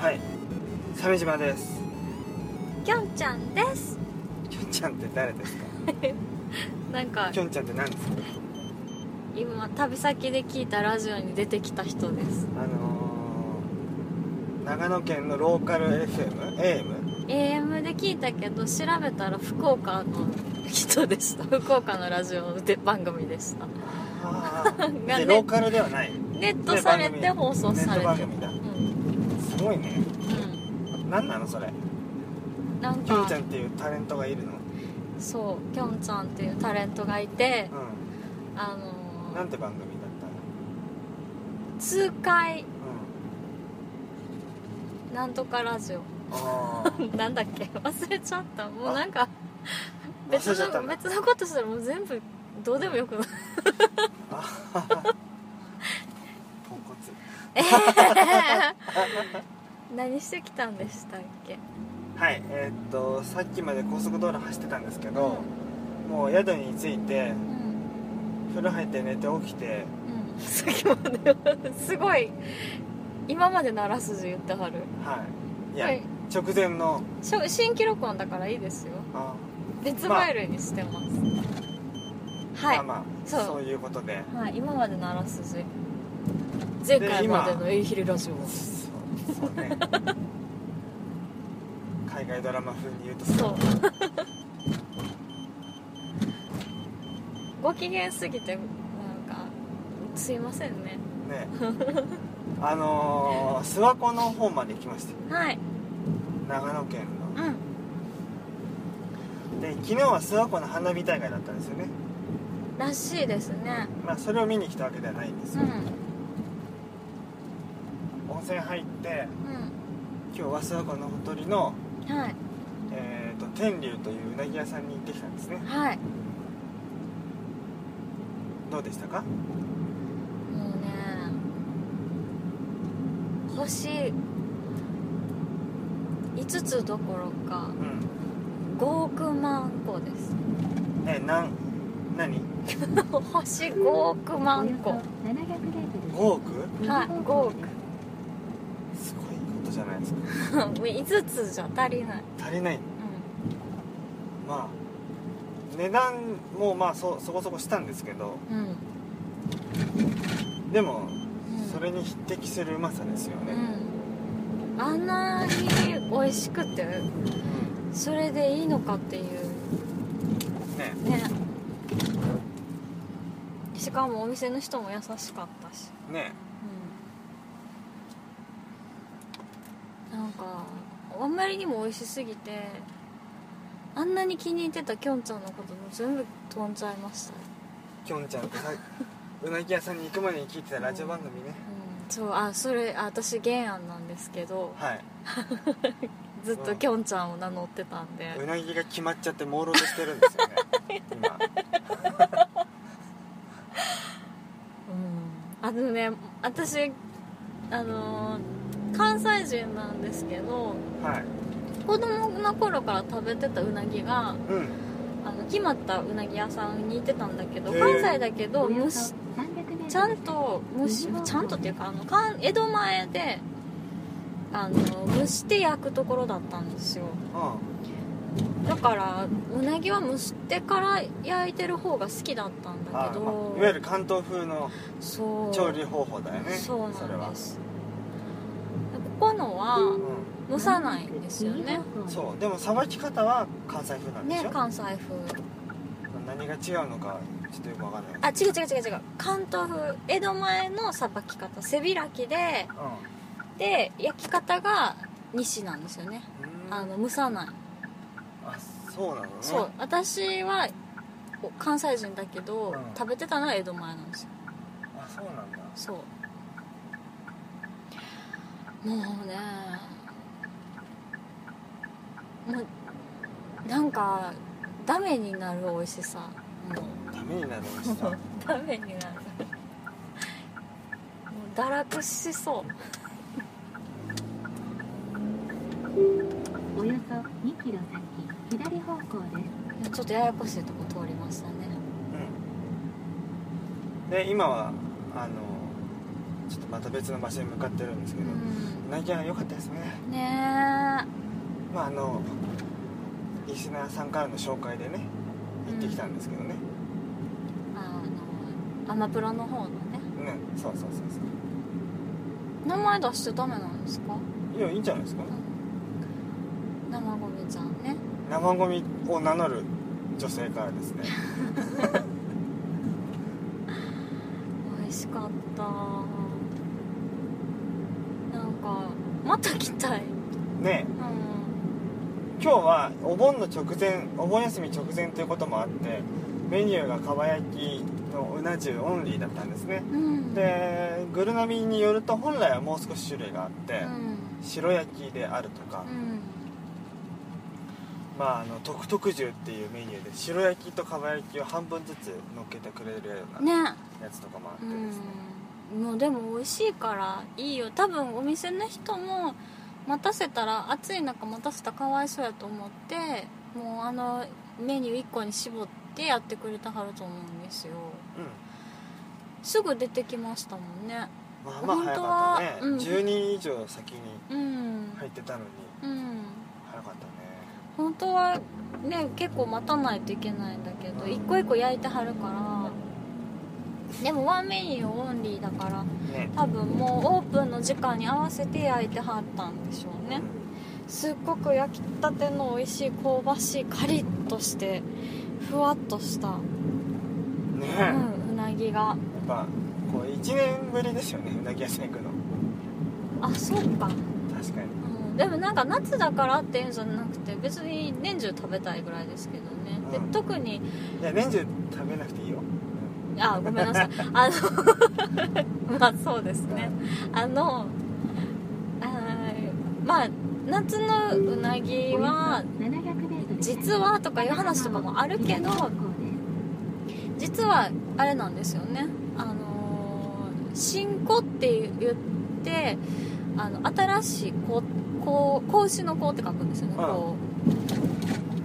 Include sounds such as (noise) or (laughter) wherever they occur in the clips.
はい。鮫島です。きょんちゃんです。きょんちゃんって誰ですか？(laughs) なんかきょんちゃんって何ですか？今旅先で聞いたラジオに出てきた人です。あのー、長野県のローカル FM?AM? AM で聞いたけど調べたら福岡の人でした。(laughs) 福岡のラジオで番組でした。ああ (laughs) がねでローカルではない。ネットされて放送されてネット番組だ。うん。すごいね。う何なのそれ？んなんきょんちゃかんっていうタレントがいるの？そうきょんちゃんっていうタレントがいてうあのんなんて番組だったの？痛快。うんなんとかラジオ。(laughs) なんだっけ？忘れちゃった。もうなんか別の別のことしたらもう全部どうでもよくなる。あははポンコツ。(laughs) 何してきたんでしたっけ？はいえーっとさっきまで高速道路走ってたんですけど、もう宿に着いてうん。風呂入って寝て起きてうん。(laughs) さっきまですごい今まで鳴らすじ言ってはる。はい。いや、はい。直前の。しょ新記録音だからいいですよ。あ別ファイルにしてます、はい、まあまあそう。そういうことで。はい、今まで鳴らすじ。前回までのエイヒレラジオ。そうそうね。(laughs) 海外ドラマ風に言うとそう。ご機嫌すぎてなんかすいませんね。ね (laughs) あのー、諏訪湖の方まで来ましたはい。長野県うん。ので昨日は諏訪湖の花火大会だったんですよね。らしいですね。まあそれを見に来たわけではないんですよ、うん。温泉入ってう今日は諏訪湖のほとりの、んはい。えー、と天竜といううなぎ屋さんに行ってきたんですね。はい。どうでしたかもうね星5つどころかうん5億万個です。えなん何？(laughs) 星5億万個。は5億？い5億。すごいことじゃないですか。(laughs) 5つじゃ足りない、足りない。うん。まあ値段もまあそそこそこしたんですけど。うん。でもうんそれに匹敵するうまさですよね、うん、あんなに美味しくてそれでいいのかっていう。ね。ね。しかもお店の人も優しかったし、ね。うん、なんかあんまりにも美味しすぎてあんなに気に入ってたきょんちゃんのことも全部飛んじゃいましたね。きょんちゃんってさうなぎ屋さんに行くまでに聞いてたラジオ番組ね、うん、そうあそれあ私原案なんですけど。はい。(laughs) ずっときょんちゃんを名乗ってたんで、うなぎが決まっちゃって朦朧としてるんですよね今。(laughs) うん。あのね私あのー関西人なんですけどはい。子供の頃から食べてたうなぎがうん。あの決まったうなぎ屋さんに行ってたんだけど関西だけど蒸しちゃんと蒸しちゃんとっていうかあの江戸前であの蒸して焼くところだったんですよ。うだからうなぎは蒸してから焼いてる方が好きだったんんだけど、まあいわゆる関東風の調理方法だよねそうなんです。ここのはう蒸さないんですよね。んそう。でもさばき方は関西風なんでしょ、ね関西風。何が違うのかちょっとよくわかんない。あ違う違う違う違う。関東風江戸前のさばき方。背開きでで焼き方が西なんですよね。うん。あの蒸さない。あそうなのね。そう。私はお関西人だけど、うん。食べてたのは江戸前なんですよ。あそうなんだ。そう。もうねもうなんかダメになる美味しさ。もうダメになる美味しさダメになる。もう堕落しそう。およそ2キロ先左方向です。ちょっとややこしいとこ通りましたね。うん。で今はあのちょっとまた別の場所に向かってるんですけど、うん。うなぎは良かったですね。ねえ。まああのリスナーさんからの紹介でね行ってきたんですけどねアマプラの方のね。うん、そうそうそうそ名前出してダメなんですか？ういやいいんじゃないですか生ゴミちゃんね。生ゴミを名乗る女性からですね。美味しかった。なんかまた来たい。ね。う今日はお盆の直前お盆休み直前ということもあってメニューがかば焼きのうな重オンリーだったんですね。んうん。でグルナビによると本来はもう少し種類があって、うん。白焼きであるとか、うん。まああの特特重っていうメニューで白焼きとかば焼きを半分ずつ乗っけてくれるようなね。やつとかもあってうですね、ん。もうでも美味しいからいいよ。多分お店の人も待たせたら暑い中待たせたらかわいそうやと思ってもうあのメニュー1個に絞ってやってくれたはると思うんですよすぐ出てきましたもんね。うんまあまあ早かったね、本当はうん。10人以上先にうん。入ってたのに。うん。早かったね。本当はね結構待たないといけないんだけど一個一個焼いてはるから。でもワンメニューオンリーだからね。多分もうオープンの時間に合わせて焼いてはったんでしょうね。すっごく焼きたての美味しい香ばしいカリッとしてふわっとした、うんね。うん、うなぎがぱこう1年ぶりですよねうなぎ屋さん行くの。あそうか、確かに。うん、でもなんか夏だからっていうんじゃなくて別に年中食べたいぐらいですけどね。でうん。特に。いや年中食べなくていいよ。あごめんなさい。(laughs) あの (laughs) まあそうですね。あのあーまあ夏のうなぎは700メートル実はとかいう話とかもあるけど実はあれなんですよね。あのー新子って言ってあの新しい子子子牛の子って書くんですよね、うん。こ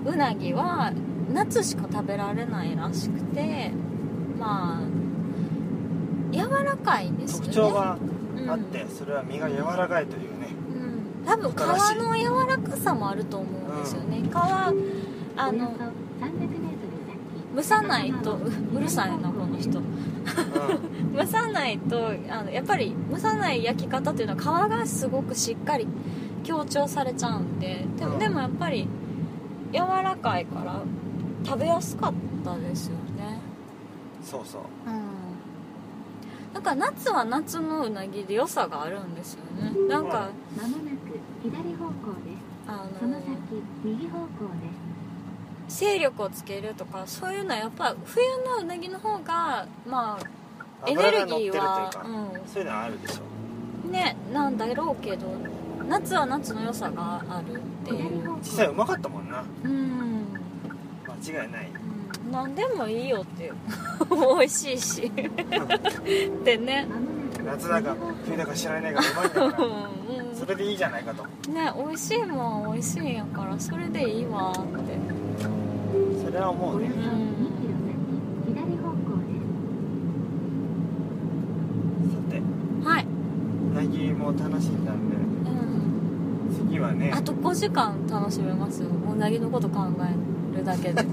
ううなぎは夏しか食べられないらしくてまあ柔らかいんですよね。特徴がうん。あって、それは身が柔らかいというね。うん。多分皮の柔らかさもあると思うんですよね、皮あおよのそ300メートル先蒸さないとううるさいなこの人。う蒸さないとあのやっぱり蒸さない焼き方っていうのは皮がすごくしっかり強調されちゃうんで。でも,、うん。でもやっぱり柔らかいから食べやすかったですよね。んそうそう。うん。だから夏は夏のうなぎで良さがあるんですよね。なんかまもなく左方向です。あそのの先右方向です勢力をつけるとかそういうのはやっぱ冬のうなぎの方がまあエネルギーはか、うん。そういうのはあるでしょねなんだろうけど夏は夏の良さがあるって。いう実際うまかったもんな。うん、間違いない。うん、何でもいいよっていう。美味しいし。ってね。夏だか冬だか知らないがうまいんだうからん。それでいいじゃないかと。ね美味しいもんは美味しいんやからそれでいいわってそれは思うねおよそ2キロ先左方向ですさて。はい。うなぎも楽しんだんで。うん次はね。あと5時間楽しめますよ。うなぎのこと考えるだけで。(laughs)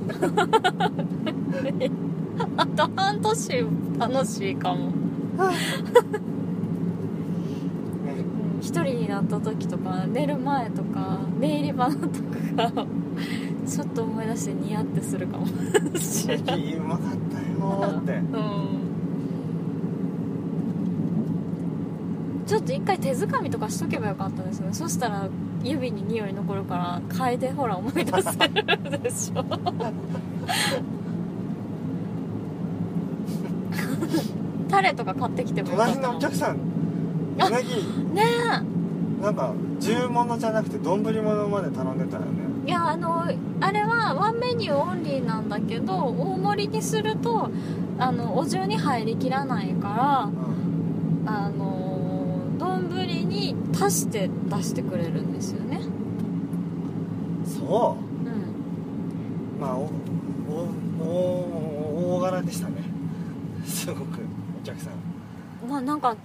あと半年楽しいかも。(laughs) ね。一人になった時とか寝る前とか寝入り場のとか。がちょっと思い出してニヤってするかも。しれないうまかったよーって。うん。ちょっと一回手づかみとかしとけばよかったですね。そしたら指に匂い残るから嗅いでほら思い出せるでしょ。タレとか買ってきてもよかった隣のお客さんあうなぎ。ねなんか重物じゃなくて丼物まで頼んでたよね。えいやあのあれはワンメニューオンリーなんだけど大盛りにするとあのお重に入りきらないからうん。あの丼に足して出してくれるんですよね。そう。うん。まあおおお大柄でしたね。すごくお客さん。まあなんか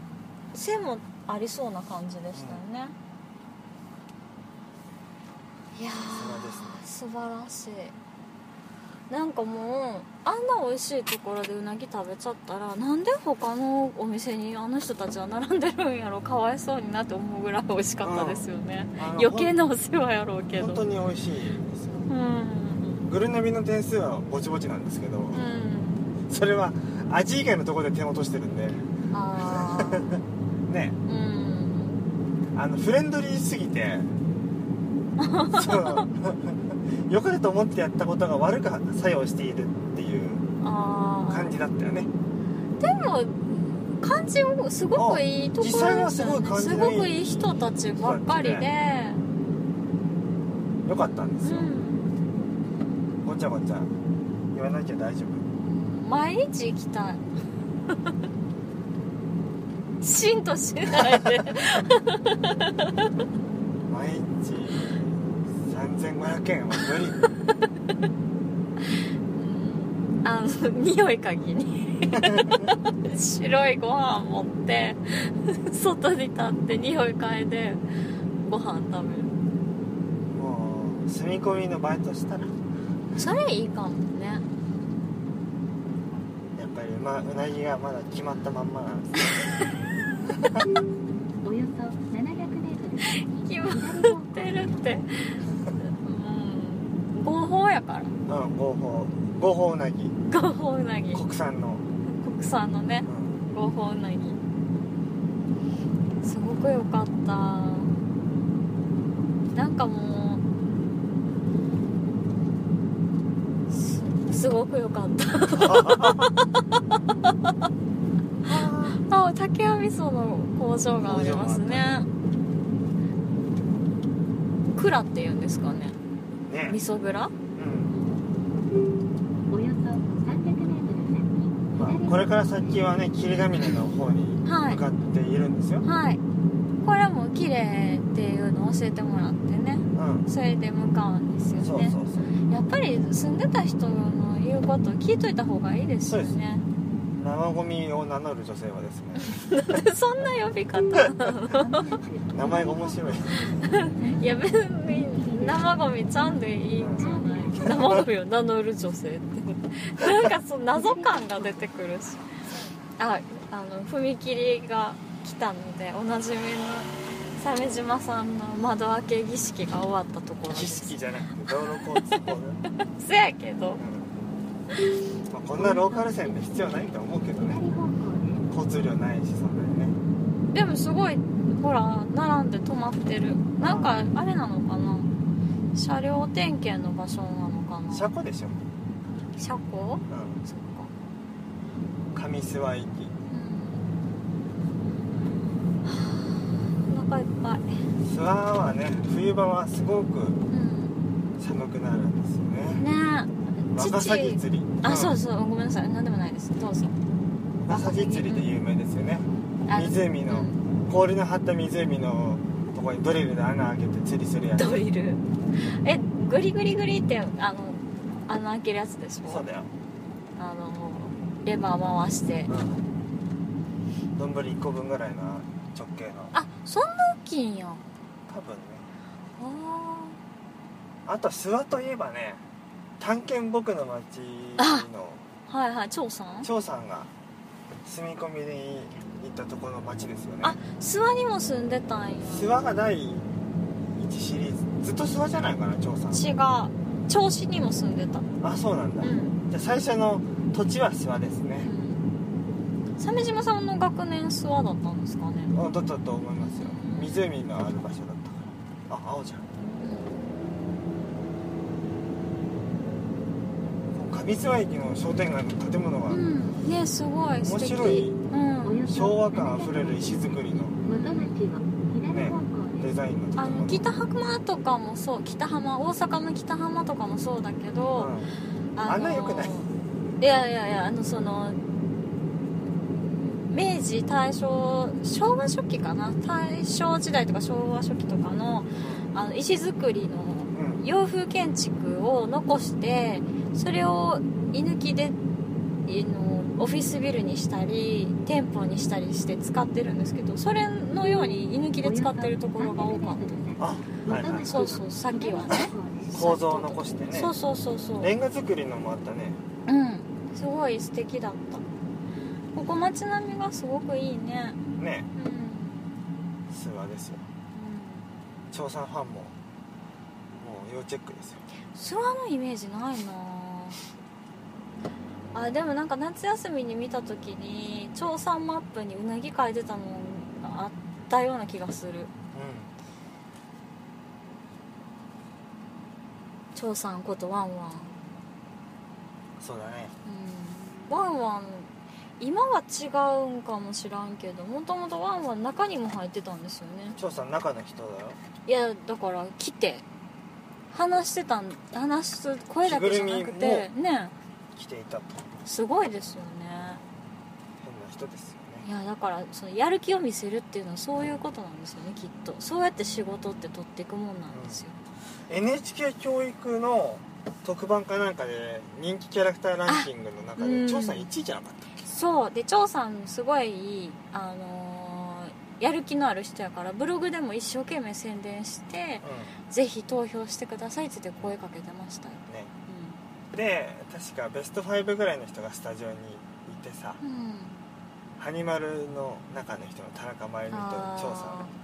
背もありそうな感じでしたよね、いやー素晴らしい。なんかもうあんな美味しいところでうなぎ食べちゃったらなんで他のお店にあの人たちは並んでるんやろ。かわいそうになって思うぐらい美味しかったですよね、あの余計なお世話やろうけど。本当に美味しいですよ。うん。グルナビの点数はぼちぼちなんですけど、うん。それは味以外のところで点を落としてるんで。ああ (laughs) ね。うん。あのフレンドリーすぎてそう。(laughs) 良かれと思ってやったことが悪く作用しているっていう感じだったよね。でも感じもすごくいいところでしたよね。すごくいい人たちばっかりで、良かったんですよ、うん。ごちゃごちゃ言わなきゃ大丈夫。毎日行きたい。(laughs) しんとしないで。(laughs) 毎日3500円は無理。あの匂い嗅ぎに。白いご飯持って外に立って匂い嗅いでご飯食べる。もう住み込みのバイトしたら。やそれいいかもね。っぱりう,、ま、うなぎがまだ決まったまんまなんですお (laughs) よそ700メートル先決ま左方向ってるってうん合法やからうん合法合法うなぎ。合法うなぎ。国産の、国産のね。うん。合法うなぎ。すごく良かった。なんかもうすすごく良かった。あ (laughs) 竹谷味噌の工場がありますね。蔵っていうんですかね。ね。味噌蔵うんおよそ300メートルまあ先、これから先はね霧ヶ峰の方にはい。向かっているんですよ、はい。これも綺麗っていうのを教えてもらってね。うん。それで向かうんですよね。やっぱり住んでた人の言うことを聞いといた方がいいですよね。生ゴミを名乗る女性はですね。(laughs) そんな呼び方 (laughs) 名前が面白い。(laughs) いや別に生ゴミちゃんでいい。ん。じゃない生ゴミを名乗る女性って。なんかそう謎感が出てくるし。ああの踏切が来たのでおなじみの鮫島さんの窓開け儀式が終わったところで儀す式じゃなくて道路交通法ね、せやけど。うん。まあ、こんなローカル線で必要ないと思うけどね。交通量ないしそんなにね。でもすごいほら並んで止まってる。なんかあれなのかな。車両点検の場所なの車庫でしょ、車庫？うそっか。ん、上諏訪駅。うん。はあお腹いっぱい。諏訪はね冬場はすごくうん。寒くなるんですよね。ね。えワカサギ釣り。あそううそう。ごめんなさい。何でもないです。どうぞ。んワカサギ釣りで有名ですよね。あ湖のうん。氷の張った湖のとこにドリルで穴開けて釣りするやつ。ドリル？えグリグリグリってあの穴開けるやつでしょ？そうだよ。あのレバー回して。うん。丼1個分ぐらいの直径の。あそんな大きいんや。多分ね。ああと諏訪といえばね探検僕の町あのあはいはい張さん？張さんが住み込みに行ったところの町ですよね。あ諏訪にも住んでたんや。諏訪が第1シリーズ。ずっと諏訪じゃないかな張さん。違う銚子にも住んでた。あそうなんだ、うん。じゃあ最初の土地は諏訪ですね。鮫島さんの学年諏訪だったんですかね。あだったと思いますよ。湖のある場所だったから。あ青じゃん。上諏訪駅の商店街の建物がうん。ねすごい素敵。面白い。うん。昭和感あふれる石造りの。元町を左方向ですデザインのあの北浜とかもそう北浜大阪の北浜とかもそうだけど、あんな良くない？いやいやいやあのその明治大正昭和初期かな？大正時代とか昭和初期とかのあの石造りのうん、うん洋風建築を残してそれを居抜きであのオフィスビルにしたり店舗にしたりして使ってるんですけどそれのように居抜きで使ってるところが多かっあはいはい。そうそうさっきはね。構造を残してね。たそうそうそうそう。レンガ作りのもあったね。うん。すごい素敵だった。ここ街並みがすごくいいね。ね。うん、諏訪ですよ。長さん。ファンももう要チェックですよ。諏訪のイメージないなあでもなんか夏休みに見た時に調査マップにうなぎ書いてたのがあったような気がする。う調査ことワンワン。んそうだね。うん。ワンワン今は違うんかもしらんけどもともとワンワン中にも入ってたんですよね。長さん中の人だよ。いやだから来て話してたん話す声だけじゃなくて着ね来ていたと。すごいですよね。変な人ですよね。いやだからそのやる気を見せるっていうのはそういうことなんですよねきっと。そうやって仕事って取っていくもんなんですよ、NHK 教育の特番かなんかで人気キャラクターランキングの中うん。で長さん1位じゃなかったそう。で張さんすごいあのーやる気のある人やからブログでも一生懸命宣伝してうぜひ投票してくださいって言って声かけてましたよ、んねで確かベスト5ぐらいの人がスタジオにいてさうん、うん、ハニマルの中の人の田中真由美とあ長さん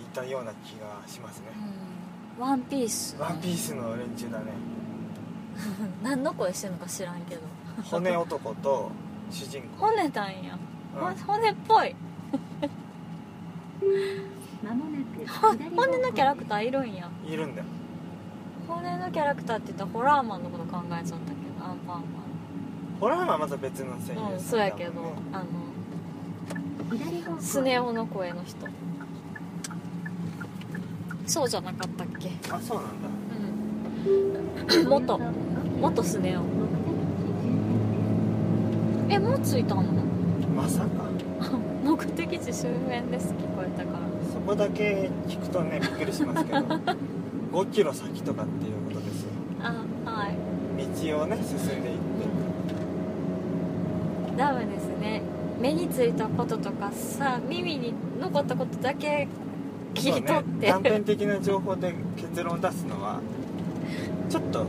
いたような気がしますね。ーうん。ワンピース、ワンピースの連中だね。(laughs) 何の声してんのか知らんけど。骨男と主人公。骨たんや、うん。ほ骨っぽい。(laughs) 骨のキャラクターいるんや。いるんだよ骨のキャラクターって言ったらホラーマンのこと考えちゃったけどアンパンホラーはまた別の声優マンうんそうやけどあのスネ夫の声の人。そうじゃなかったっけ？あそうなんだ。うん。元元スネ夫。えもう着いたの？まさか。(laughs) 目的地周辺です聞こえたから。そこだけ聞くとねびっくりしますけど (laughs) 5キロ先とかっていうことですよ。あはい。道をね進んでいって。ダメですね。目についたこととかさ耳に残ったことだけ切り取って、ね、断片的な情報で結論を出すのはちょっと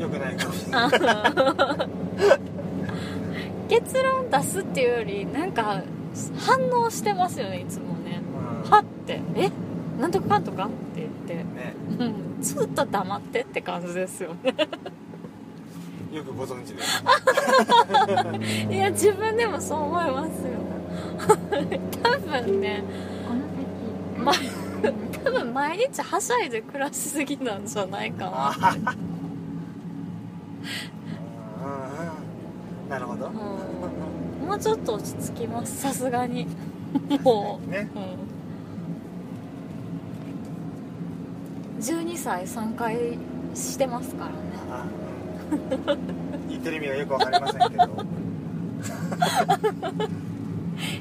良くないかもしれない。あ結論出すっていうよりなんか反応してますよねいつもね。うん。はって「え？なんとかかんとか?」って言って。ね。うん。ずっと黙ってって感じですよね。よくご存知で。(laughs) いや自分でもそう思いますよ。(laughs) 多分ねこのま先多分毎日はしゃいで暮らしすぎなんじゃないかあなはは。うんうんなるほど。うん。もうちょっと落ち着きます。さすがに。(laughs) もね。う、うん、12歳3回してますからね。あうん。言ってる意味がよくわかりませんけど。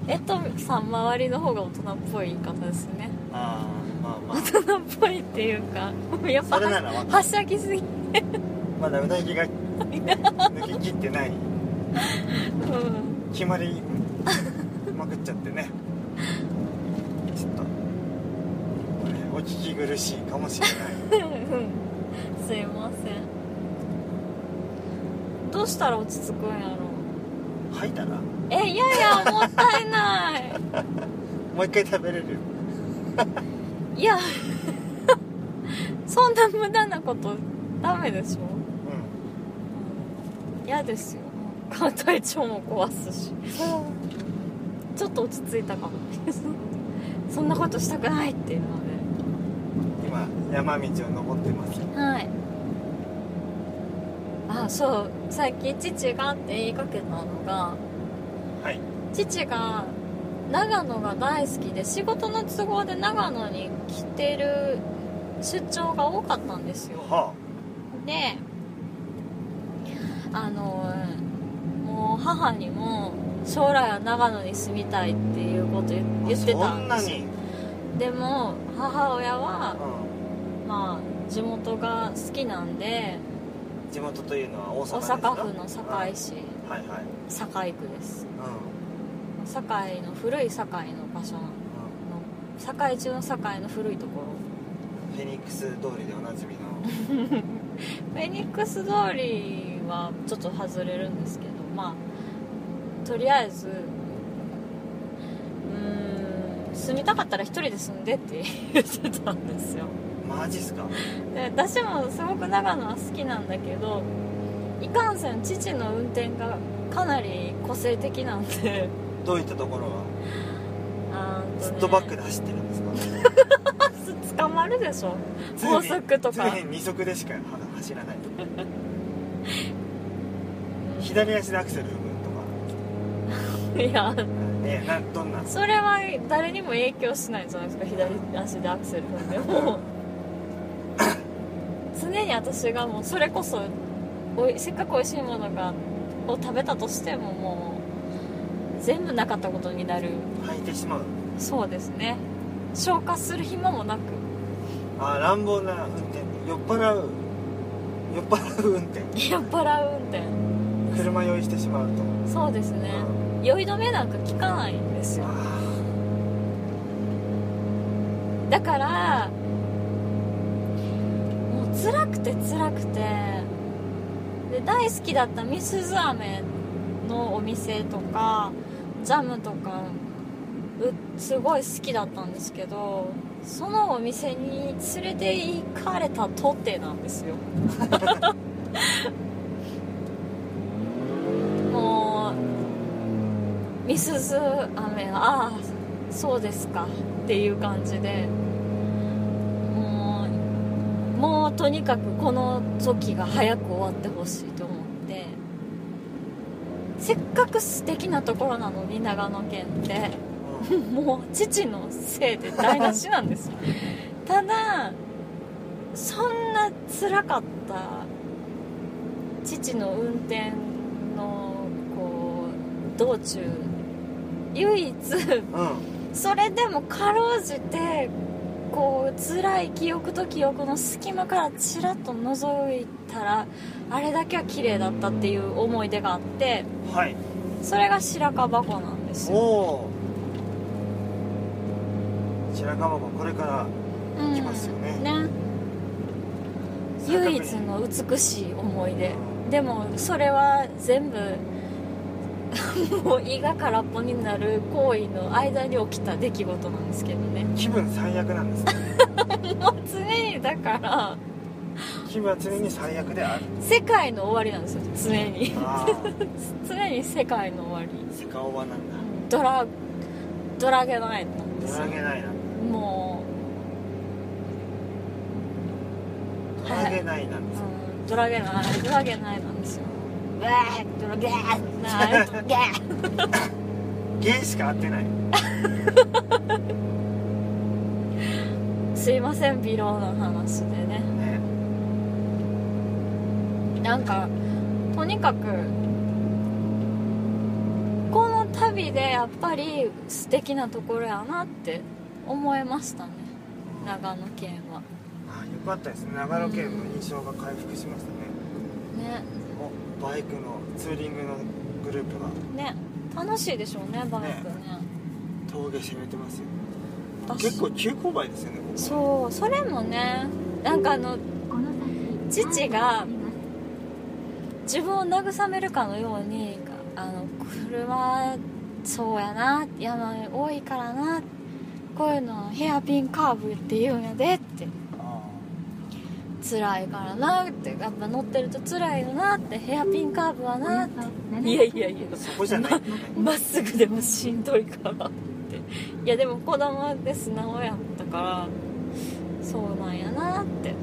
(laughs) えっとさん周りの方が大人っぽい言い方ですね。ああまあま大人っぽいっていうかやっぱはしゃぎすぎあまだうなぎが抜け切ってない。うん。決まりまくっちゃってね。ちょっとこれお聞き苦しいかもしれない。うんすいません。どうしたら落ち着くんやろ吐いたらもえいやいやもったいない。(laughs) う一回食べれる。(laughs) いやそんな無駄なことダメでしょ。ううん。嫌ですよ。体調も壊すし。ちょっと落ち着いたかもそんなことしたくないっていうのん今山道を登ってます。ではい。あそう。さっき父がって言いかけたのがはい。父が長野が大好きで仕事の都合で長野に来てる出張が多かったんですよ。はであのもう母にも将来は長野に住みたいっていうこと言ってたそんですよ。に？でも母親はまあ地元が好きなんで地元というのは大阪大ですか？阪府の堺市。はいはい。堺区です。う堺の古い堺の場所のん、堺中の堺の古いところ。うん、フェニックス通りでおなじみの。(laughs) フェニックス通りはちょっと外れるんですけどまあとりあえずうーん住みたかったら一人で住んでって言ってたんですよマジっすか？で私もすごく長野は好きなんだけどいかんせん父の運転がかなり個性的なんで。どういったところは？あーんとね。ずっとバックで走ってるんですか？(laughs) 捕まるでしょ。高速とか。常に二足でしかは走らない。左足でアクセル踏むと (laughs) いや。かねなどんな？それは誰にも影響しないじゃないですか。左足でアクセル踏んでも常に私がもうそれこそおいせっかく美味しいものがを食べたとしてももう全部なかったことになる。履いてしまう。そうですね。消化する暇もなく。あ乱暴な運転。酔っ払う。酔っ払う運転。(laughs) 酔っ払う運転。車酔いしてしまうと、そうですね。酔い止めなんか効かないんですよ。あだからもう辛くて辛くて。で大好きだったみすゞ飴のお店とかジャムとかうすごい好きだったんですけどそのお店に連れて行かれたとてなんですよ。(laughs) もうみすゞ飴ああそうですかっていう感じでもうもうとにかくこの時が早く終わってほしいと思って。せっかく素敵なところなのに長野県って。もう父のせいで台無しなんですよ。ただそんな辛かった父の運転のこう道中唯一。うん。それでもかろうじてこう辛い記憶と記憶の隙間からちらっと覗いたらあれだけは綺麗だったっていう思い出があってはい。それが白樺湖なんです。およ、お白樺湖これからうんきますよね。ね。唯一の美しい思い出。でもそれは全部もう胃が空っぽになる行為の間に起きた出来事なんですけどね。気分最悪なんですね (laughs) もう常にだから。気分は常に最悪である。世界の終わりなんですよ常に。(laughs) 常に世界の終わり。セカオバなんだ。ドラドラゲナイトなんですよ。ドラゲないなもドラゲないなんう、ですよ。うん、ドラゲナイドラゲナイなんですよゲナイトゲーゲイしか合ってないすいません微量な話でねねなんかとにかくこの旅でやっぱり素敵なところやなって思いましたね長野県はあよかったですね長野県の印象が回復しましたねねバイクのツーリングのグループが。ね楽しいでしょうねバイクね。峠攻めてますよ。私。結構急勾配ですよねそうそれもねなんかあの父が自分を慰めるかのようにあの車そうやな山多いからなこういうのヘアピンカーブって言うんやでって。あ辛いからなってやっぱ乗ってると辛いよなってヘアピンカーブはなって。700いやいやいや。あそこじゃない。まっすぐでもしんどいから。っていやでも子供で素直やったから。そうなんやなって。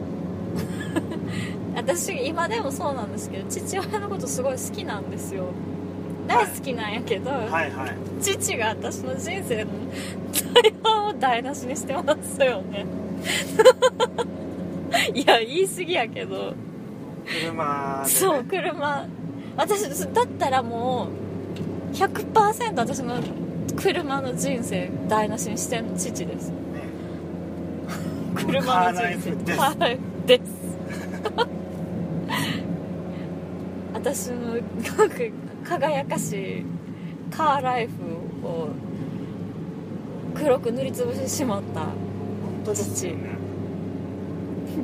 私今でもそうなんですけど父親のことすごい好きなんですよ。大好きなんやけど、はいはい父が私の人生の大半を台無しにしてますよねいや言い過ぎやけど。車で、ね、そう車。私だったらもう100%私の車の人生台無しにしてんの父です。ね。車のライフですカーライフです。私のすごく輝かしいカーライフを黒く塗りつぶしてしまった本当ですよね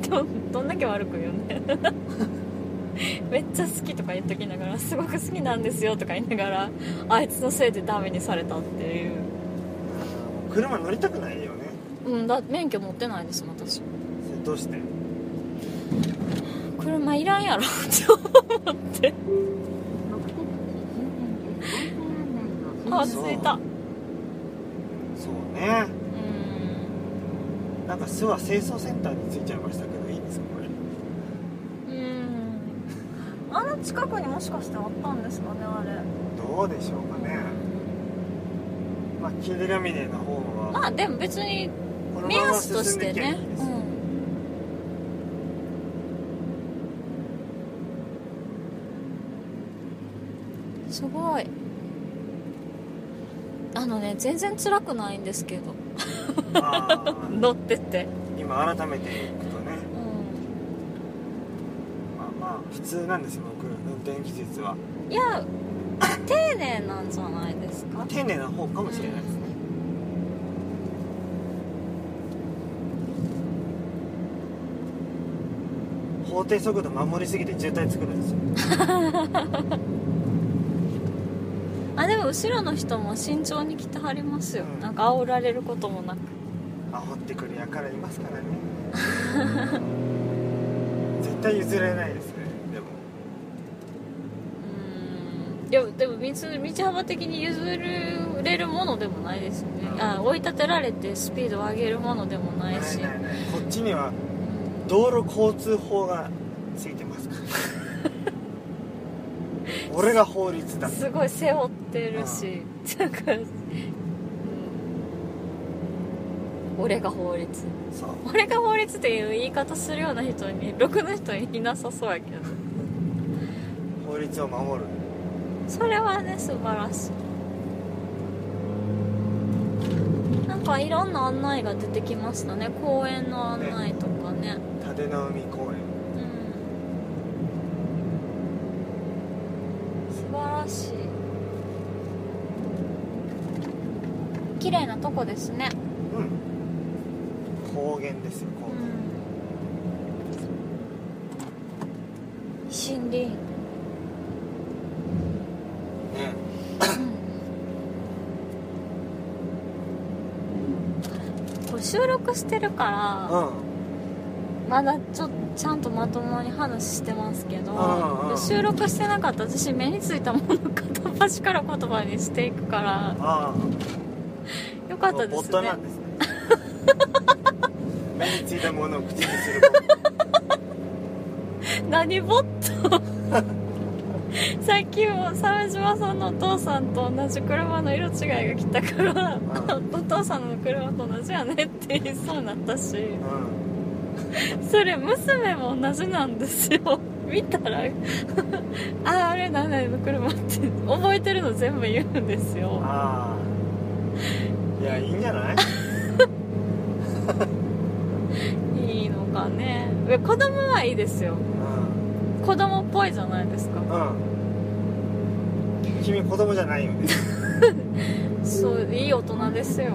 ど (laughs) どんだけ悪く言うね (laughs) めっちゃ好きとか言っときながらすごく好きなんですよとか言いながらあいつのせいでダメにされたっていう。車乗りたくないよね。うんだ免許持ってないです私。どうして？車いらんやろって思って。あ着いた。そう。ねうんなんか諏訪清掃センターに着いちゃいましたけどいいですかこれ？うん。あの近くにもしかしてあったんですかねあれ。どうでしょうかね。まあキルラミネの方は。まあでも別に目安としてね。うん。すごい。あのね全然辛くないんですけど。あ。ー乗ってて。今改めていくとね。うまあまあ普通なんですよ僕運転技術は。んいや丁寧なんじゃないですか。丁寧な方かもしれないですね。法定速度守りすぎて渋滞作るんですよ。(laughs) あでも後ろの人も慎重に来てはりますよ、うん。なんか煽られることもなく煽ってくるやからいますからね。(laughs) 絶対譲れないですね。でも。うん。いやでも別に道幅的に譲れるものでもないですよね、うん。あ追い立てられてスピードを上げるものでもないし。ないないない。こっちには道路交通法がついてますから。(laughs) 俺が法律だ。すごい背負ってるし、なん俺が法律。そう。俺が法律っていう言い方するような人にろくな人いなさそうやけど。法律を守る。それはね素晴らしい。なんかいろんな案内が出てきましたね。公園の案内とかね。立の海公園。うん。素晴らしい。綺麗なとこですね。うん高原ですよ高う原、ん森林ねこれ収録してるからうんまだちょっとちゃんとまともに話してますけどうんうん収録してなかったら私目についたもの片っ端から言葉にしていくからあよかあったですねボットなんですね目についたものを口にする何ボットさっきも鮫島さんのお父さんと同じ車の色違いが来たから、お父さんの車と同じやねって言いそうになったし。うんそれ娘も同じなんですよ。見たらああれ何々の車って覚えてるの全部言うんですよ。ああいやいいんじゃない？ね。子供はいいですよ。う子供っぽいじゃないですか。ん。うん。君子供じゃないよね。(laughs) そういい大人ですよ。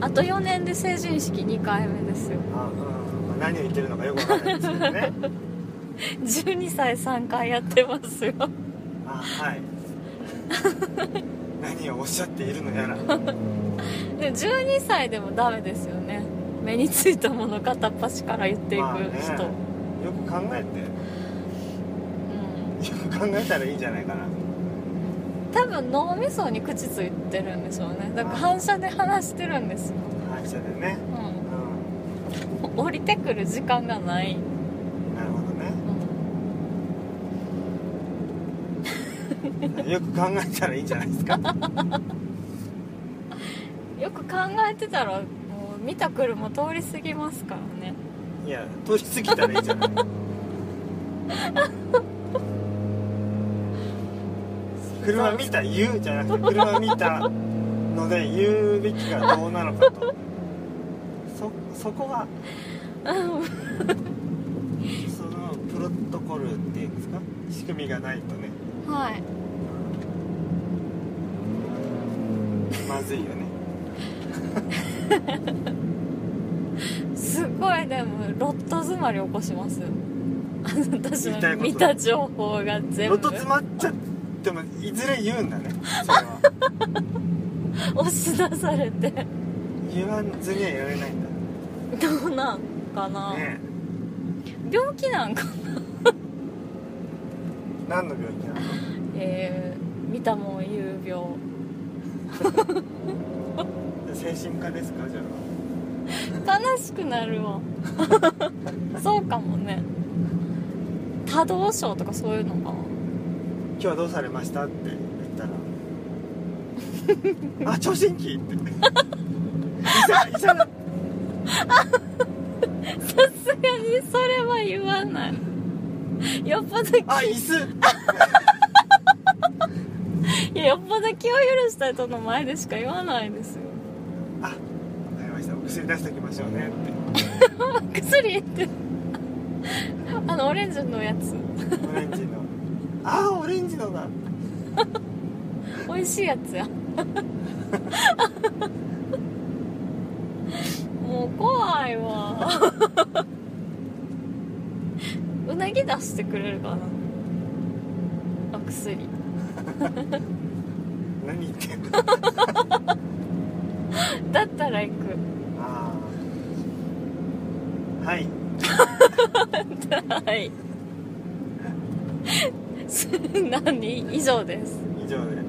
あと4年で成人式2回目ですよ。あ、うん。まあ、何を言ってるのかよくわかんないですけどね。(laughs) 12歳3回やってますよ。あはい。(laughs) 何をおっしゃっているのやら。で12歳でもダメですよね目についたもの片っ端から言っていくまあね。人、よく考えてよく考えたらいいんじゃないかな。多分脳みそに口ついてるんでしょうね。だから反射で話してるんですよ、反射でね。うん、降りてくる時間がない、うんなるほどね。うん。よく考えたらいいんじゃないですか。(laughs) よく考えてたら見た車通り過ぎますからね。いや通り過ぎたらいいんじゃない。(laughs) 車見た言うじゃなくて車見たので言うべきがどうなのかと。そそこがうんそのプロトコルっていうんですか？仕組みがないとね。はい。まずいよね (laughs) すごいでもロット詰まり起こします。私の見た情報が全部。ロト詰まっちゃってもいずれ言うんだね。それは。押し出されて。言わずにはいられないんだ。どうなんかな、ね病気なんかな。何の病気なの？えー、見たもん有病。(laughs) 精神科ですか？じゃ悲しくなるわ。(laughs) そうかもね。多動症とかそういうのか。なあ今日はどうされましたって言ったら。(laughs) あ聴診器って。(laughs) 医者さすがにそれは言わない。よっぽどあ椅子。いやよっぽど気を許した人の前でしか言わないですよ薬出しておきましょうねって。薬って。あのオレンジのやつ。オレンジの。ああオレンジのだ。美味しいやつや。もう怖いわ。うなぎ出してくれるかな。お薬。(laughs) 何言ってんの？(laughs) だったら行く。ああはい。はい。す (laughs) 何？以上です。以上で。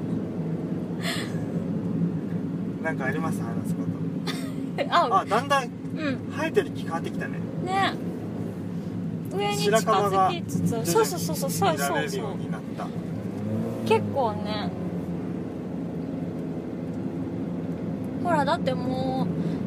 なんかあります？話すこと。(laughs) ああだんだんうん。生えてる木変わってきたね。ね。上に近づきつつ。そうそうそうそう。そうそうそう結構ね。ほらだってもう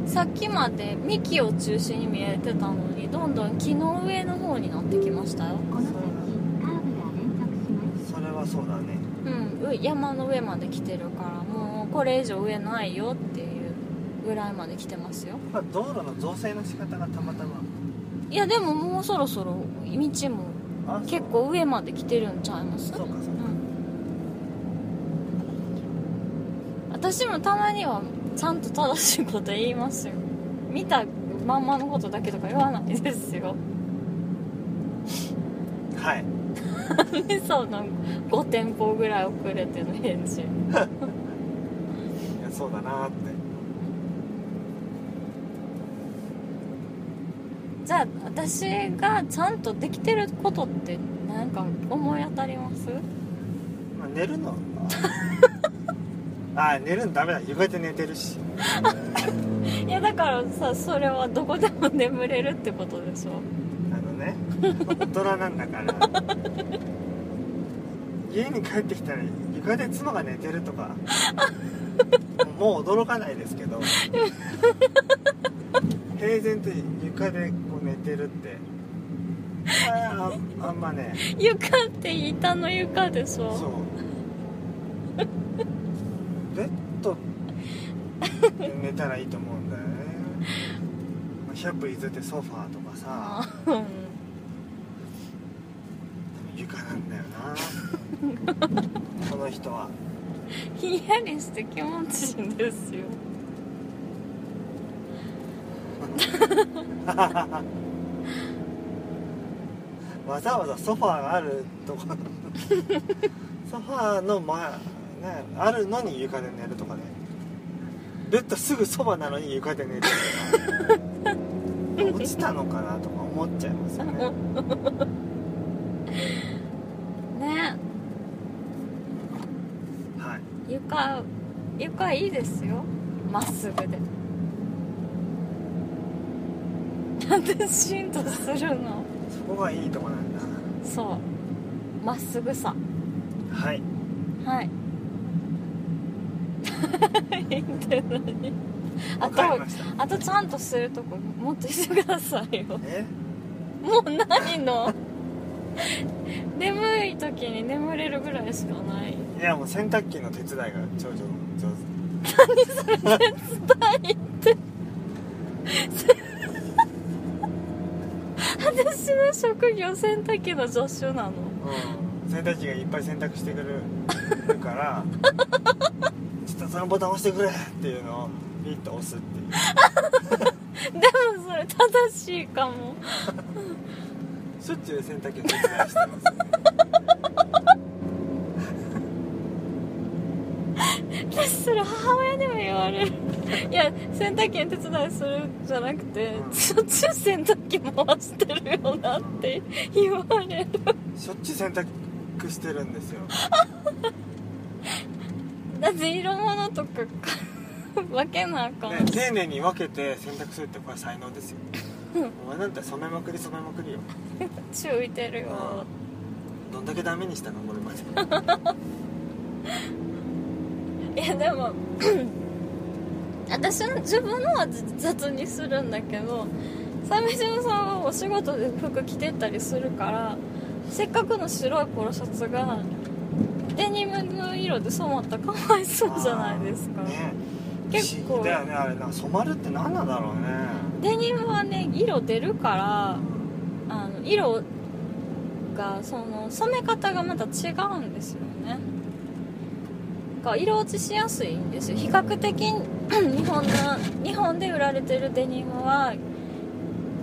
さっきまで幹を中心に見えてたのにどんどん木の上の方になってきましたよ。この先カーブが連続しますそれはそうだねうん。う山の上まで来てるからもうこれ以上上ないよっていうぐらいまで来てますよ。まあ道路の造成の仕方がたまたま。いやでももうそろそろ道もあ結構上まで来てるんちゃいます？そうかそうか。うん。私もたまにはちゃんと正しいこと言いますよ。見たまんまのことだけとか言わないですよ。はい。何その5店舗ぐらい遅れての返事。いやそうだなーって。じゃあ私がちゃんとできてることって何か思い当たります？まあ、寝るの (laughs) ああ寝るのダメだ。床で寝てるし。(laughs) いやだからさそれはどこでも眠れるってことでしょ。あのね大人なんだから。(laughs) 家に帰ってきたら床で妻が寝てるとかもう驚かないですけど (laughs) 平然と床でこう寝てるって。あああんまね。床って板の床でしそうょベッドで寝たらいいと思うんだよね。まあ100歩譲ってソファーとかさ。あうん床なんだよな。この人は。ひんやりして気持ちいいんですよ。(laughs) わざわざソファーがあるとこソファーの前ねあるのに床で寝るとかね。ベッドすぐそばなのに床で寝るとか。(laughs) 落ちたのかなとか思っちゃいますよね。(laughs) ね。はい。床床いいですよ。まっすぐで。なんでシーンとするの？そこがいいとこなんだ。そう。まっすぐさ。はい。はいってんのにあとあちゃんとするとこもっとしてくださいよ。もうないの？眠い時に眠れるぐらいしかない。いやもう洗濯機の手伝いが上手。何それ手伝いって。(laughs) 私の職業洗濯機の助手なの、うん、洗濯機がいっぱい洗濯してくるから。(laughs) そのボタン押してくれっていうのをピッと押すっていう。でもそれ正しいかも。しょっちゅう洗濯機の手伝いしてますね。私それ母親にも言われる。いや洗濯機の手伝いするじゃなくてうん。しょっちゅう洗濯機回してるよなって言われる。しょっちゅう洗濯してるんですよだって色物とか (laughs) 分けなあかん。ね、丁寧に分けて洗濯するってこれ才能ですよ。お前なんて染めまくり染めまくりよ。血浮いてるよ。どんだけダメにしたのこれまで。(laughs) いやでも (clears throat) 私の自分のは雑にするんだけど鮫島さんはお仕事で服着てったりするからせっかくの白いポロシャツがデニムの色で染まったらかわいそうじゃないですか、ね。結構。だよねあれな染まるって何なんだろうね。デニムはね色出るからあの色がその染め方がまた違うんですよね。だから色落ちしやすいんですよ。比較的日本の日本で売られてるデニムは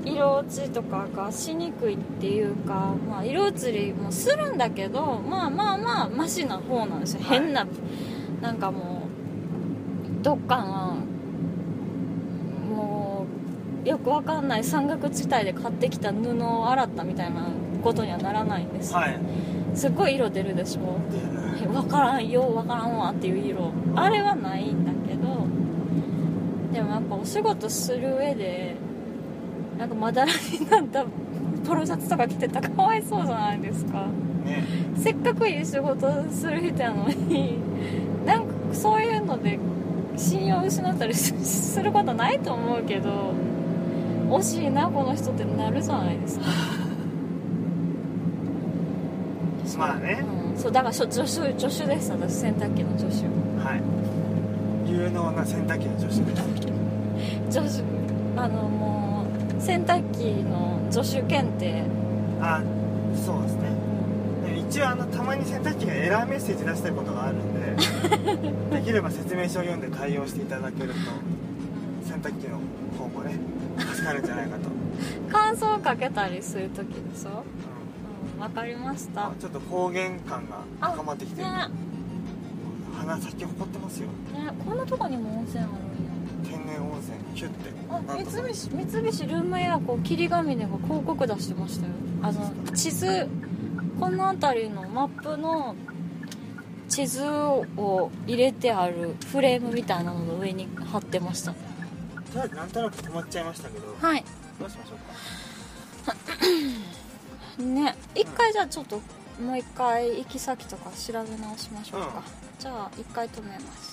色落ちとかがしにくいっていうか、まあ、色移りもするんだけどまあまあまあマシな方なんですよ、はい。変ななんかもうどっかのもうよくわかんない山岳地帯で買ってきた布を洗ったみたいなことにはならないんです。よ、はい。すっごい色出るでしょ。で分からんよう分からんわっていう色。あれはないんだけどでもやっぱお仕事する上でなんかまだらになったポロシャツとか着てた。らかわいそうじゃないですか。ね。せっかくいい仕事する人やのに (laughs) なんかそういうので信用失ったりすすることないと思うけど惜しいなこの人ってなるじゃないですか。(laughs) まあね。うん、そうだからしょ助手助手です私洗濯機の助手。はい。有能な洗濯機の女子です助手あのもう洗濯機の助手検定。あそうですね。ね一応あのたまに洗濯機がエラーメッセージ出したいことがあるんで (laughs) できれば説明書を読んで対応していただけると洗濯機の方もね助かるんじゃないかと、乾燥かけたりする時でしょ？うん。うんわかりました。あちょっと方言感が高まってきてる。ね。鼻先誇ってますよ。ねこんなとこにも温泉あるんや温泉キュッてあなんと三菱三菱ルームエアコー霧ヶ峰が広告出してましたよ。あの地図この辺りのマップの地図を入れてあるフレームみたいなのの上に貼ってました。とりあえずなんとなく止まっちゃいましたけど。はい。どうしましょうか？(coughs) ね一回じゃあちょっともう一回行き先とか調べ直しましょうか、うん。じゃあ一回止めます